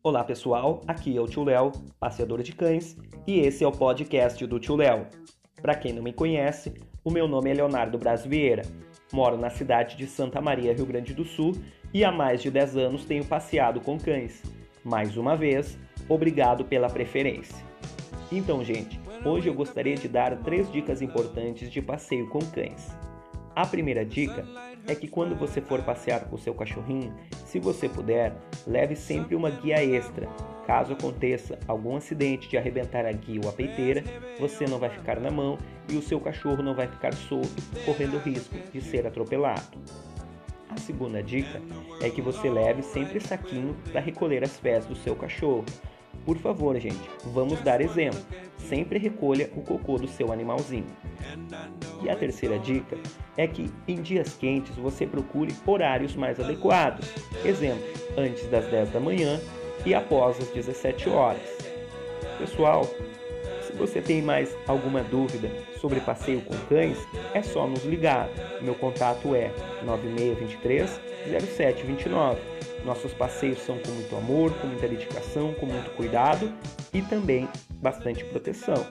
Olá pessoal, aqui é o Tio Léo, passeador de cães, e esse é o podcast do Tio Léo. Para quem não me conhece, o meu nome é Leonardo Braz Vieira. Moro na cidade de Santa Maria, Rio Grande do Sul, e há mais de 10 anos tenho passeado com cães. Mais uma vez, obrigado pela preferência. Então, gente, hoje eu gostaria de dar três dicas importantes de passeio com cães. A primeira dica é que quando você for passear com o seu cachorrinho, se você puder, leve sempre uma guia extra. Caso aconteça algum acidente de arrebentar a guia ou a peiteira, você não vai ficar na mão e o seu cachorro não vai ficar solto, correndo risco de ser atropelado. A segunda dica é que você leve sempre saquinho para recolher as fezes do seu cachorro. Por favor, gente, vamos dar exemplo. Sempre recolha o cocô do seu animalzinho. E a terceira dica é que em dias quentes você procure horários mais adequados. Exemplo, antes das 10 da manhã e após as 17 horas. Pessoal, se você tem mais alguma dúvida sobre passeio com cães, é só nos ligar. Meu contato é 9623 0729. Nossos passeios são com muito amor, com muita dedicação, com muito cuidado e também bastante proteção.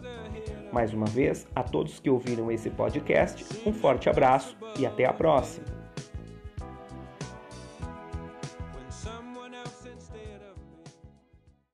Mais uma vez, a todos que ouviram esse podcast, um forte abraço e até a próxima!